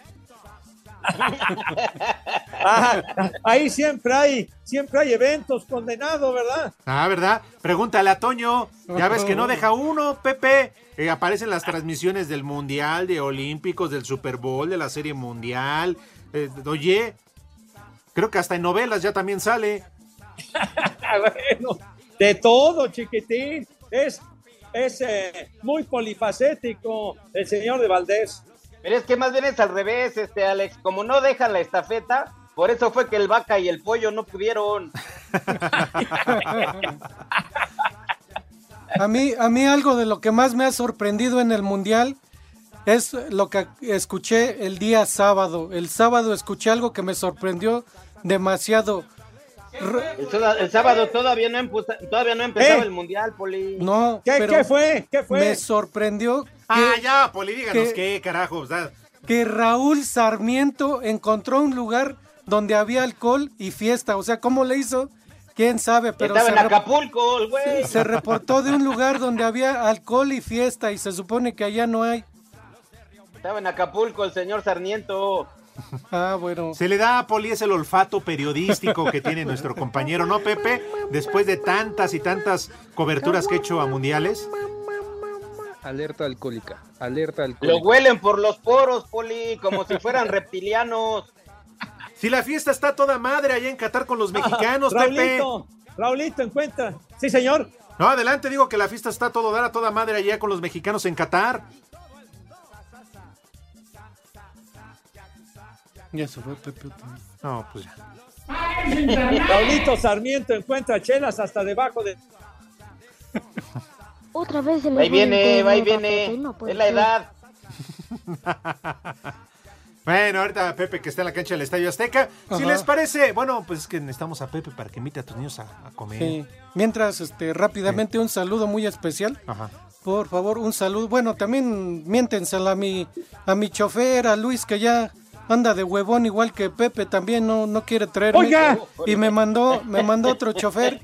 Speaker 7: Ah, ahí siempre hay, siempre hay eventos condenados, ¿verdad?
Speaker 5: Ah, ¿verdad? Pregúntale a Toño. Ya ves que no deja uno, Pepe. Eh, aparecen las transmisiones del Mundial, de Olímpicos, del Super Bowl, de la Serie Mundial. Eh, oye, creo que hasta en novelas ya también sale.
Speaker 7: Ah, bueno, de todo, chiquitín. Es, es eh, muy polifacético el señor de Valdés.
Speaker 2: Pero es que más bien es al revés, este Alex. Como no dejan la estafeta, por eso fue que el vaca y el pollo no pudieron.
Speaker 6: A mí, a mí algo de lo que más me ha sorprendido en el Mundial es lo que escuché el día sábado. El sábado escuché algo que me sorprendió demasiado.
Speaker 2: El, sábado todavía no, empuza- todavía no empezaba
Speaker 6: ¿Eh?
Speaker 2: el mundial, Poli.
Speaker 6: No,
Speaker 7: ¿Qué,
Speaker 6: pero
Speaker 7: qué fue? ¿Qué fue?
Speaker 6: Me sorprendió que,
Speaker 5: Ah, ya, Poli, díganos
Speaker 6: que-
Speaker 5: qué, carajo.
Speaker 6: que Raúl Sarmiento encontró un lugar donde había alcohol y fiesta. O sea, ¿cómo le hizo? ¿Quién sabe? Pero
Speaker 2: Estaba en Acapulco, el güey.
Speaker 6: se reportó de un lugar donde había alcohol y fiesta y se supone que allá no hay.
Speaker 2: Estaba en Acapulco el señor Sarmiento.
Speaker 6: Ah, bueno.
Speaker 5: Se le da a Poli es el olfato periodístico que tiene nuestro compañero, ¿no, Pepe? Después de tantas y tantas coberturas que ha hecho a mundiales.
Speaker 33: Alerta alcohólica, alerta
Speaker 2: Lo
Speaker 33: alcohólica.
Speaker 2: huelen por los poros, Poli, como si fueran reptilianos.
Speaker 5: Si la fiesta está toda madre allá en Qatar con los mexicanos, Pepe.
Speaker 7: Raulito, Raulito, encuentra. Sí, señor.
Speaker 5: No, adelante, digo que la fiesta está todo dar a toda madre allá con los mexicanos en Qatar.
Speaker 6: Ya se fue Pepe.
Speaker 5: No, pues ya.
Speaker 7: Paulito Sarmiento encuentra chelas hasta debajo de.
Speaker 23: Otra vez se le
Speaker 2: Ahí
Speaker 23: el
Speaker 2: viene, ahí viene.
Speaker 23: Pepe, no puede
Speaker 2: Es la edad.
Speaker 5: Bueno, ahorita Pepe que está en la cancha del Estadio Azteca. Si
Speaker 6: Ajá.
Speaker 5: les parece, bueno, pues es que necesitamos a Pepe para que invite a tus niños a, a comer.
Speaker 6: Sí. Mientras, este, rápidamente un saludo muy especial.
Speaker 5: Ajá.
Speaker 6: Por favor, un saludo. Bueno, también miéntensela a mi, a mi chofer, a Luis, que ya anda de huevón igual que Pepe, también no, no quiere traerme.
Speaker 7: ¡Oiga!
Speaker 6: Y me mandó, me mandó otro chofer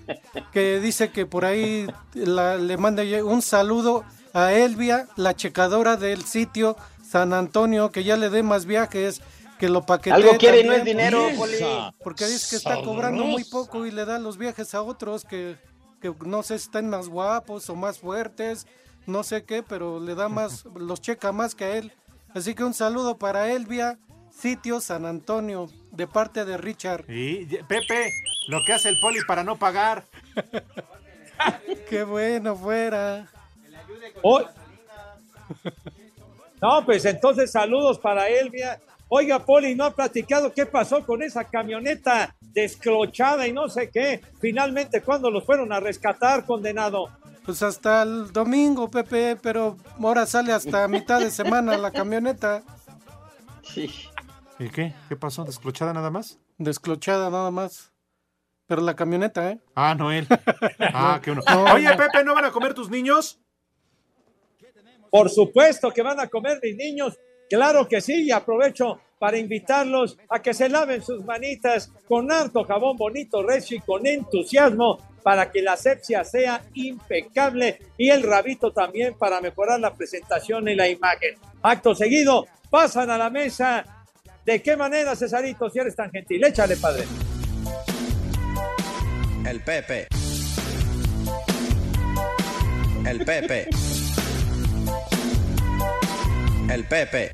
Speaker 6: que dice que por ahí la- le manda un saludo a Elvia, la checadora del sitio San Antonio, que ya le dé más viajes, que lo paquetee
Speaker 2: Algo quiere y no es dinero,
Speaker 6: porque-
Speaker 2: Poli.
Speaker 6: Porque dice que está cobrando muy poco y le da los viajes a otros que, que no sé si están más guapos o más fuertes, no sé qué, pero le da más, los checa más que a él. Así que un saludo para Elvia, sitio San Antonio, de parte de Richard.
Speaker 5: Y Pepe, lo que hace el poli para no pagar.
Speaker 6: Qué bueno fuera.
Speaker 7: Oh. No, pues entonces saludos para Elvia. Oiga, Poli, ¿no ha platicado qué pasó con esa camioneta desclochada y no sé qué? Finalmente, ¿cuándo los fueron a rescatar, condenado?
Speaker 6: Pues hasta el domingo, Pepe, pero ahora sale hasta mitad de semana la camioneta.
Speaker 5: ¿Y qué? ¿Qué pasó? ¿Desclochada nada más?
Speaker 6: Desclochada nada más. Pero la camioneta, ¿eh?
Speaker 5: Ah, no él. Ah, qué uno.
Speaker 6: No,
Speaker 5: Oye. Pepe, ¿no van a comer tus niños?
Speaker 7: Por supuesto que van a comer mis niños. Claro que sí, y aprovecho para invitarlos a que se laven sus manitas con harto jabón bonito, recio y con entusiasmo para que la asepsia sea impecable y el rabito también para mejorar la presentación y la imagen. Acto seguido, pasan a la mesa. ¿De qué manera, Cesarito, si eres tan gentil? Échale, padre.
Speaker 22: El Pepe. El Pepe. El Pepe.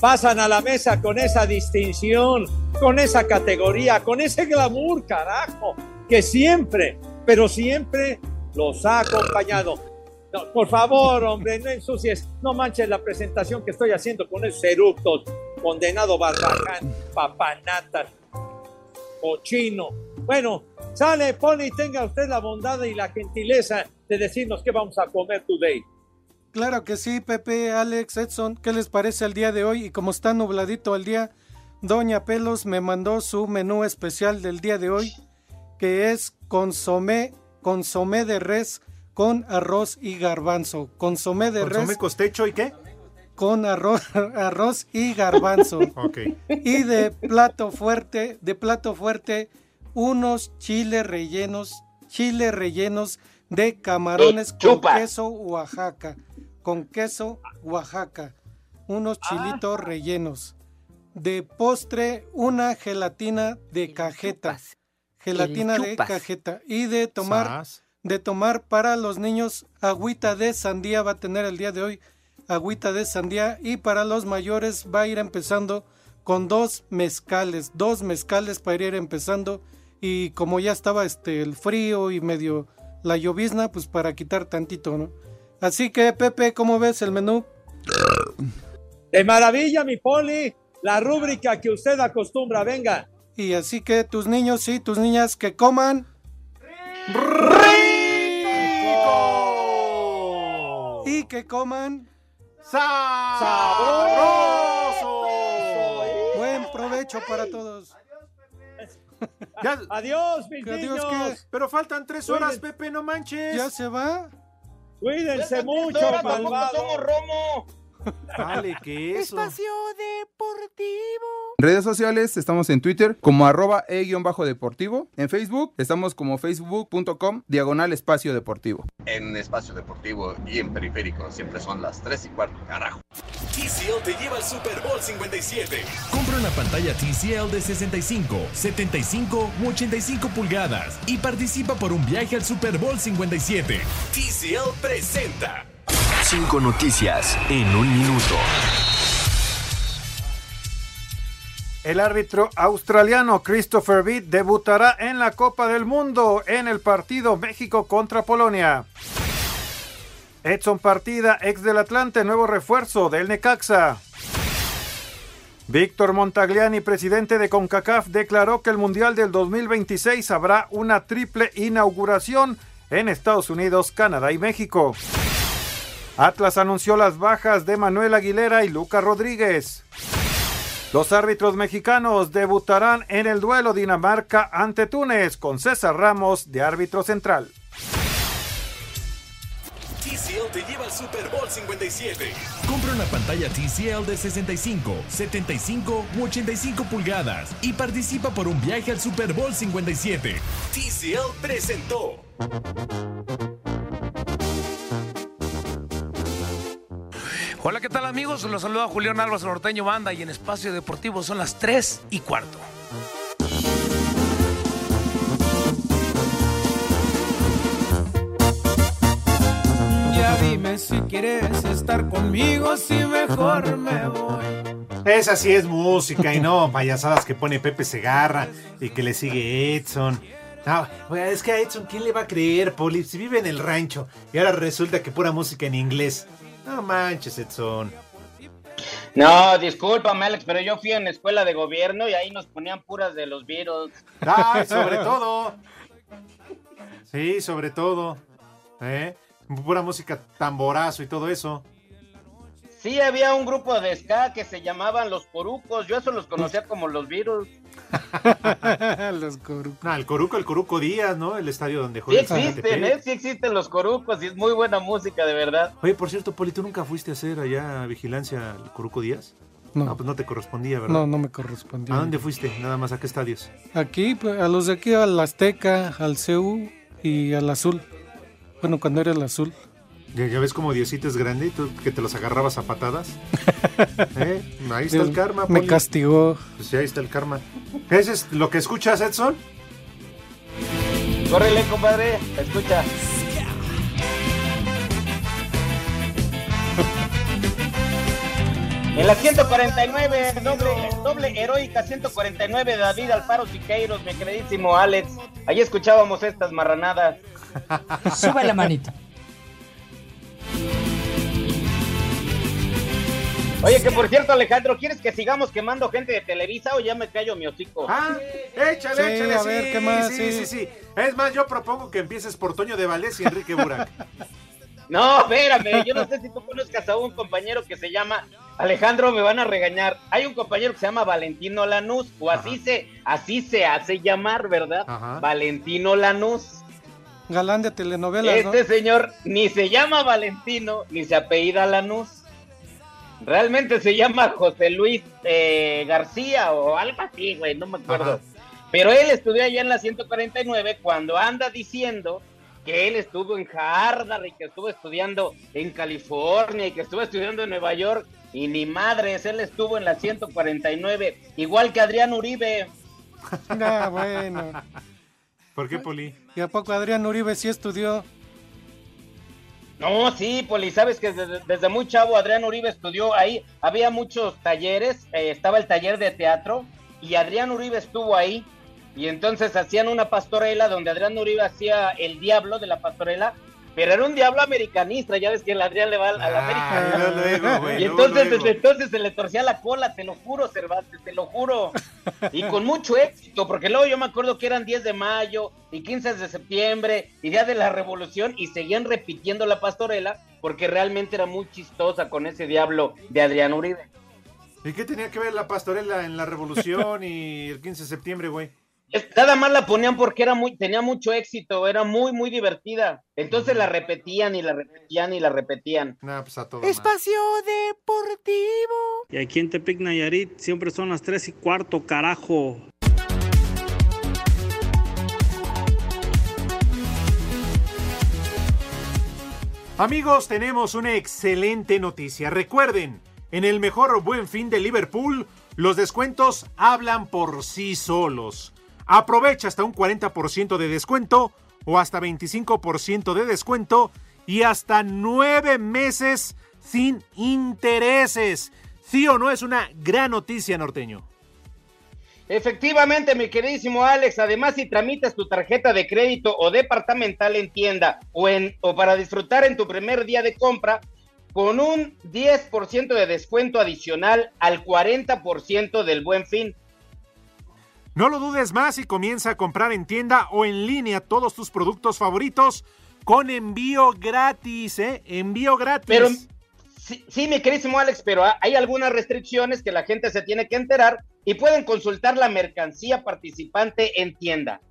Speaker 7: pasan a la mesa con esa distinción, con esa categoría, con ese glamour, carajo, que siempre, pero siempre los ha acompañado. Por favor, hombre, no ensucies, no manches la presentación que estoy haciendo con esos eructos, condenado barbaján, papanatas, cochino. Bueno, sale, Poli, tenga usted la bondad y la gentileza de decirnos qué vamos a comer today.
Speaker 6: Claro que sí, Pepe, Alex, Edson, ¿qué les parece el día de hoy? Y como está nubladito el día, Doña Pelos me mandó su menú especial del día de hoy, que es consomé, consomé de res con arroz y garbanzo. Consomé de
Speaker 5: ¿Consomé
Speaker 6: res
Speaker 5: costecho y qué?
Speaker 6: con arroz, arroz y garbanzo.
Speaker 5: Ok.
Speaker 6: Y de plato fuerte, de plato fuerte, unos chiles rellenos, chiles rellenos de camarones con queso Oaxaca, con queso Oaxaca, unos chilitos rellenos. De postre, una gelatina de cajeta, gelatina de cajeta y de tomar
Speaker 5: Sas.
Speaker 6: De tomar para los niños agüita de sandía va a tener el día de hoy agüita de sandía y para los mayores va a ir empezando con dos mezcales, dos mezcales para ir empezando y como ya estaba este el frío y medio la llovizna, pues para quitar tantito, ¿no? Así que Pepe, ¿cómo ves el menú?
Speaker 7: De maravilla, mi Poli, la rúbrica que usted acostumbra, venga.
Speaker 6: Y así que tus niños y tus niñas que coman y que coman
Speaker 5: ¡Sabroso!
Speaker 6: buen provecho para todos.
Speaker 5: Ya-
Speaker 7: Adiós, mis
Speaker 6: Adiós,
Speaker 7: niños.
Speaker 6: ¿qué?
Speaker 5: Pero faltan tres horas. Pepe, no manches.
Speaker 6: ¿Ya se va?
Speaker 7: Cuídense mucho, malvado.
Speaker 2: somos Romo.
Speaker 5: Que eso.
Speaker 34: En redes sociales estamos en Twitter como arroba e-deportivo. En Facebook estamos como facebook.com diagonal espacio deportivo.
Speaker 35: En espacio deportivo y en periférico siempre son las 3 y cuarto, carajo.
Speaker 36: TCL te lleva al Super Bowl 57. Compra una pantalla TCL de 65, 75 u 85 pulgadas y participa por un viaje al Super Bowl 57. TCL presenta.
Speaker 37: Cinco noticias en un minuto.
Speaker 5: El árbitro australiano Christopher Beat debutará en la Copa del Mundo en el partido México contra Polonia.
Speaker 38: Edson Partida, ex del Atlante, nuevo refuerzo del Necaxa. Víctor Montagliani, presidente de CONCACAF, declaró que el Mundial del 2026 habrá una triple inauguración en Estados Unidos, Canadá y México. Atlas anunció las bajas de Manuel Aguilera y Luca Rodríguez. Los árbitros mexicanos debutarán en el duelo Dinamarca ante Túnez con César Ramos de árbitro central.
Speaker 36: TCL te lleva al Super Bowl 57. Compra una pantalla TCL de 65, 75 u 85 pulgadas y participa por un viaje al Super Bowl 57. TCL presentó.
Speaker 39: Hola, ¿qué tal amigos? Los saluda Julián Álvarez Norteño Banda y en Espacio Deportivo son las 3 y cuarto.
Speaker 6: Ya dime si quieres estar conmigo, si mejor me voy.
Speaker 5: Esa sí es música y no payasadas que pone Pepe Segarra y que le sigue Edson. No, es que a Edson, ¿quién le va a creer, Poli? Si vive en el rancho y ahora resulta que pura música en inglés. No manches, Edson.
Speaker 2: No, discúlpame, Alex, pero yo fui en escuela de gobierno y ahí nos ponían puras de los virus.
Speaker 5: Ah, sobre todo. Sí, sobre todo. ¿Eh? Pura música tamborazo y todo eso.
Speaker 2: Sí, había un grupo de ska que se llamaban los corucos. Yo eso los conocía como los virus.
Speaker 6: los corucos.
Speaker 5: No, el coruco, el coruco Díaz, ¿no? El estadio donde
Speaker 2: Sí
Speaker 5: juega.
Speaker 2: existen, ¿eh? Sí existen los corucos y es muy buena música, de verdad.
Speaker 5: Oye, por cierto, Poli, ¿tú nunca fuiste a hacer allá vigilancia al Coruco Díaz?
Speaker 6: No.
Speaker 5: Ah, pues no te correspondía, ¿verdad?
Speaker 6: No, no me correspondió.
Speaker 5: ¿A dónde fuiste? Nada más, ¿a qué estadios?
Speaker 6: Aquí, pues, a los de aquí, al Azteca, al CEU y al Azul. Bueno, cuando era el Azul.
Speaker 5: ¿Ya, ves como Diosito es grande y tú que te los agarrabas a patadas? ¿Eh? Ahí está el karma,
Speaker 6: Me
Speaker 5: Poli.
Speaker 6: castigó.
Speaker 5: Pues sí, ahí está el karma. ¿Ese es lo que escuchas, Edson?
Speaker 2: Córrele, compadre, escucha. En la 149, doble, doble heroica 149 de David Alfaro Siqueiros, mi queridísimo Alex. Ahí escuchábamos estas marranadas.
Speaker 40: Sube la manita.
Speaker 2: Oye, que por cierto, Alejandro, ¿quieres que sigamos quemando gente de Televisa o ya me callo mi hocico?
Speaker 5: Ah, échale,
Speaker 6: Sí,
Speaker 5: échale,
Speaker 6: a
Speaker 5: sí,
Speaker 6: ver, ¿qué más?
Speaker 5: Sí, sí,
Speaker 6: Sí.
Speaker 5: sí. Es más, yo propongo que empieces por Toño de Valdés y Enrique Burak.
Speaker 2: No, espérame, yo no sé si tú conozcas a un compañero que se llama Alejandro, me van a regañar. Hay un compañero que se llama Valentino Lanús, o así se, así se hace llamar, ¿verdad? Valentino Lanús.
Speaker 6: Galán de telenovelas, ¿no?
Speaker 2: Este señor ni se llama Valentino, ni se apellida Lanús. Realmente se llama José Luis eh, García o algo así, güey, no me acuerdo. Pero él estudió allá en la 149 cuando anda diciendo que él estuvo en Harvard y que estuvo estudiando en California y que estuvo estudiando en Nueva York. Y ni madres, él estuvo en la 149, igual que Adrián Uribe.
Speaker 6: Ah, bueno.
Speaker 5: ¿Por qué, Poli?
Speaker 6: ¿Y a poco Adrián Uribe sí estudió?
Speaker 2: No, sí, Poli, sabes que desde, desde muy chavo Adrián Uribe estudió ahí, había muchos talleres, eh, estaba el taller de teatro y Adrián Uribe estuvo ahí y entonces hacían una pastorela donde Adrián Uribe hacía el diablo de la pastorela, pero era un diablo americanista, ya ves que el Adrián le va al, al América.
Speaker 5: luego, luego, güey,
Speaker 2: y entonces
Speaker 5: luego.
Speaker 2: desde entonces se le torcía la cola, te lo juro, Cervantes, te lo juro. Y con mucho éxito, porque luego yo me acuerdo que eran 10 de mayo y 15 de septiembre y Día de la Revolución y seguían repitiendo la pastorela porque realmente era muy chistosa con ese diablo de Adrián Uribe.
Speaker 5: ¿Y qué tenía que ver la pastorela en la revolución y el 15 de septiembre, güey?
Speaker 2: Es- Nada más la ponían porque era muy, tenía mucho éxito, era muy, muy divertida. Entonces la repetían y la repetían y la repetían.
Speaker 5: Nah, pues a todo.
Speaker 40: Espacio Deportivo.
Speaker 41: Y aquí en Tepic Nayarit siempre son las 3 y cuarto, carajo.
Speaker 5: Amigos, tenemos una excelente noticia. Recuerden, en el mejor buen fin de Liverpool, los descuentos hablan por sí solos. Aprovecha hasta un 40% de descuento o hasta 25% de descuento y hasta nueve meses sin intereses. ¿Sí o no es una gran noticia, norteño?
Speaker 2: Efectivamente, mi queridísimo Alex, además si tramitas tu tarjeta de crédito o departamental en tienda o, o para disfrutar en tu primer día de compra, con un 10% de descuento adicional al 40% del buen fin.
Speaker 5: No lo dudes más y comienza a comprar en tienda o en línea todos tus productos favoritos con envío gratis, ¿eh? Envío gratis.
Speaker 2: Pero sí, sí, mi queridísimo Alex, pero hay algunas restricciones que la gente se tiene que enterar y pueden consultar la mercancía participante en tienda.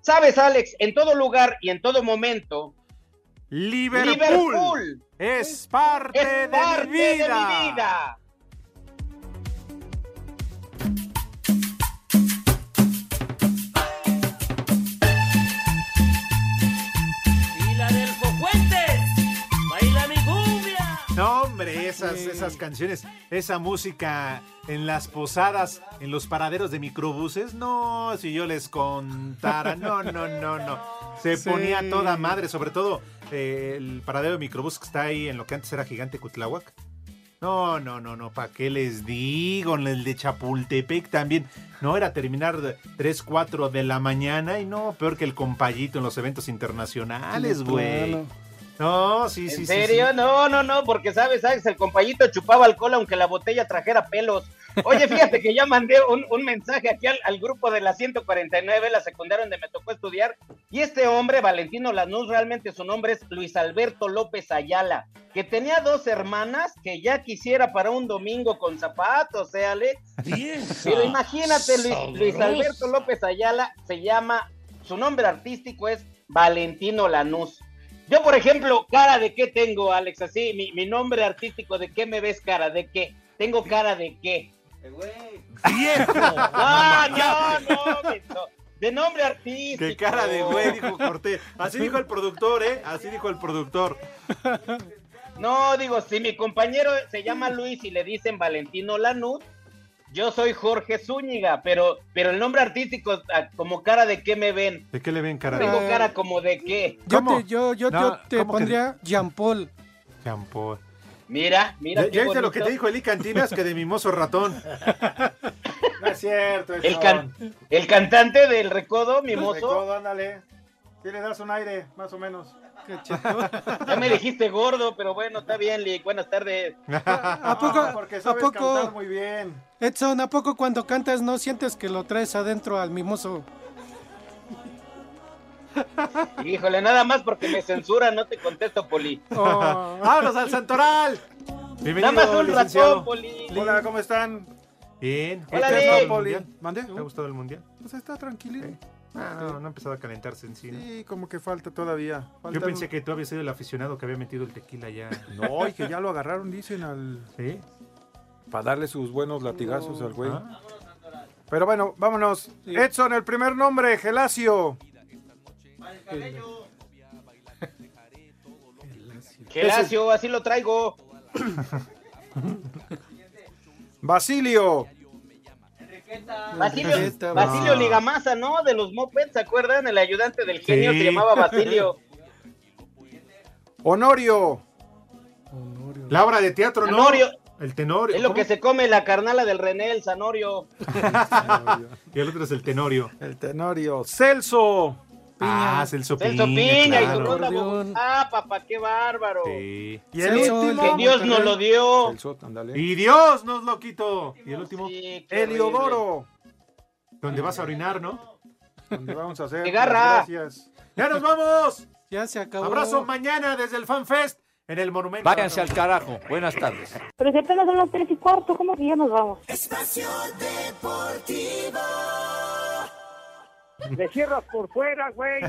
Speaker 2: Sabes, Alex, en todo lugar y en todo momento,
Speaker 5: Liverpool,
Speaker 2: Liverpool
Speaker 5: es parte,
Speaker 2: es
Speaker 5: de, mi vida.
Speaker 2: de mi vida.
Speaker 5: Hombre, esas, esas canciones, esa música en las posadas, en los paraderos de microbuses, no, si yo les contara, no, no, no, no. Se
Speaker 6: Sí.
Speaker 5: ponía toda madre, sobre todo eh, el paradero de microbús que está ahí en lo que antes era Gigante Cutláhuac. No, no, no, no, ¿para qué les digo? El de Chapultepec también. No, era terminar de 3, 4 de la mañana y no, peor que el compayito en los eventos internacionales, güey. No, sí, sí,
Speaker 2: ¿En
Speaker 5: sí,
Speaker 2: serio?
Speaker 5: sí.
Speaker 2: No, no, no, porque sabes, Alex, el compañito chupaba alcohol aunque la botella trajera pelos. Oye, fíjate que ya mandé un, un mensaje aquí al, al grupo de la 149, la secundaria donde me tocó estudiar, y este hombre, Valentino Lanús, realmente su nombre es Luis Alberto López Ayala, que tenía dos hermanas que ya quisiera para un domingo con zapatos, ¿eh, Alex? Pero imagínate, Luis, Luis. Alberto López Ayala se llama, su nombre artístico es Valentino Lanús. Yo, por ejemplo, cara de qué tengo, Alex, así, mi, mi nombre artístico, ¿de qué me ves cara? ¿De qué? Tengo cara de qué.
Speaker 5: ¡Viejo!
Speaker 2: Ah, no, no, no, de nombre artístico.
Speaker 5: ¡Qué cara de güey! Dijo Cortés. Así dijo el productor, ¿eh? Así dijo el productor.
Speaker 2: No, digo, si mi compañero se llama Luis y le dicen Valentino Lanús, yo soy Jorge Zúñiga, pero, pero el nombre artístico, ah, como cara de qué me ven.
Speaker 5: ¿De qué le ven cara?
Speaker 2: Tengo cara como de qué.
Speaker 6: Yo te, yo, yo,
Speaker 5: No,
Speaker 6: yo te
Speaker 5: ¿cómo que-
Speaker 6: pondría Jean Paul.
Speaker 5: Jean Paul.
Speaker 2: Mira, mira.
Speaker 5: ¿Ya, viste lo que te dijo Eli Cantinas? Que de mimoso ratón. No es cierto,
Speaker 2: El,
Speaker 5: eso.
Speaker 2: can- el cantante del recodo, mimoso.
Speaker 5: Recodo, ándale. Sí le das un aire, más o menos.
Speaker 2: Ya me dijiste gordo, pero bueno, está bien, Lick. Buenas tardes.
Speaker 6: ¿A poco?
Speaker 5: Porque
Speaker 6: ¿A
Speaker 5: sabes
Speaker 6: poco?
Speaker 5: cantar muy bien.
Speaker 6: Edson, ¿a poco cuando cantas no sientes que lo traes adentro al mimoso?
Speaker 2: Híjole, nada más porque me censura, no te contesto, Poli.
Speaker 6: Oh.
Speaker 5: ¡Vámonos al Santoral! Bienvenido,
Speaker 2: Nada más un
Speaker 5: licenciado.
Speaker 2: ratón, Poli.
Speaker 38: Hola, ¿cómo están?
Speaker 5: Bien.
Speaker 2: Hola,
Speaker 5: ¿Te ha
Speaker 2: Lick.
Speaker 5: gustado el
Speaker 38: Poli.
Speaker 5: mundial?
Speaker 38: ¿Mande?
Speaker 5: ¿Te ha gustado el mundial?
Speaker 38: Pues está tranquilito.
Speaker 5: Ah, no, no ha empezado a calentarse en sí. ¿no?
Speaker 38: Sí, como que falta todavía.
Speaker 5: Yo pensé que tú habías sido el aficionado que había metido el tequila ya.
Speaker 38: No, y que ya lo agarraron, dicen, al...
Speaker 5: ¿Sí?
Speaker 38: Para darle sus buenos latigazos al güey.
Speaker 5: Ah.
Speaker 38: Pero bueno, vámonos. Edson, el primer nombre, Gelacio.
Speaker 2: Gelacio, así lo traigo.
Speaker 38: Basilio.
Speaker 2: Basilio, Basilio. Ligamasa, ¿no? De los mopeds, ¿se acuerdan? El ayudante del genio
Speaker 5: Sí.
Speaker 2: se llamaba Basilio.
Speaker 38: Honorio.
Speaker 5: La obra de teatro, ¿no?
Speaker 2: Tenorio.
Speaker 5: El tenorio.
Speaker 2: Es lo
Speaker 5: ¿cómo?
Speaker 2: que se come la carnala del René, el Sanorio.
Speaker 5: Y el otro es el tenorio.
Speaker 38: El Tenorio. Celso.
Speaker 5: Ah, Celso Piña.
Speaker 2: Celso Piña y su
Speaker 5: claro.
Speaker 2: ronda
Speaker 6: Acordeón.
Speaker 2: Ah, papá, qué bárbaro.
Speaker 5: Sí.
Speaker 38: Y el
Speaker 6: Celso,
Speaker 38: último.
Speaker 2: Que Dios nos lo dio.
Speaker 38: Celso.
Speaker 5: Y Dios nos lo quitó. Y el último,
Speaker 2: Sí,
Speaker 38: Eliodoro.
Speaker 5: donde vas a orinar, ¿no?
Speaker 38: Donde vamos a hacer.
Speaker 2: ¡Qué garra!
Speaker 38: Gracias.
Speaker 5: ¡Ya nos vamos!
Speaker 6: Ya se acabó.
Speaker 5: Abrazo mañana desde el FanFest en el Monumento.
Speaker 31: Váyanse al carajo. Buenas tardes.
Speaker 23: Pero si apenas son las tres y cuarto, ¿cómo que ya nos vamos?
Speaker 40: Espacio Deportivo.
Speaker 29: Le cierras por fuera, güey.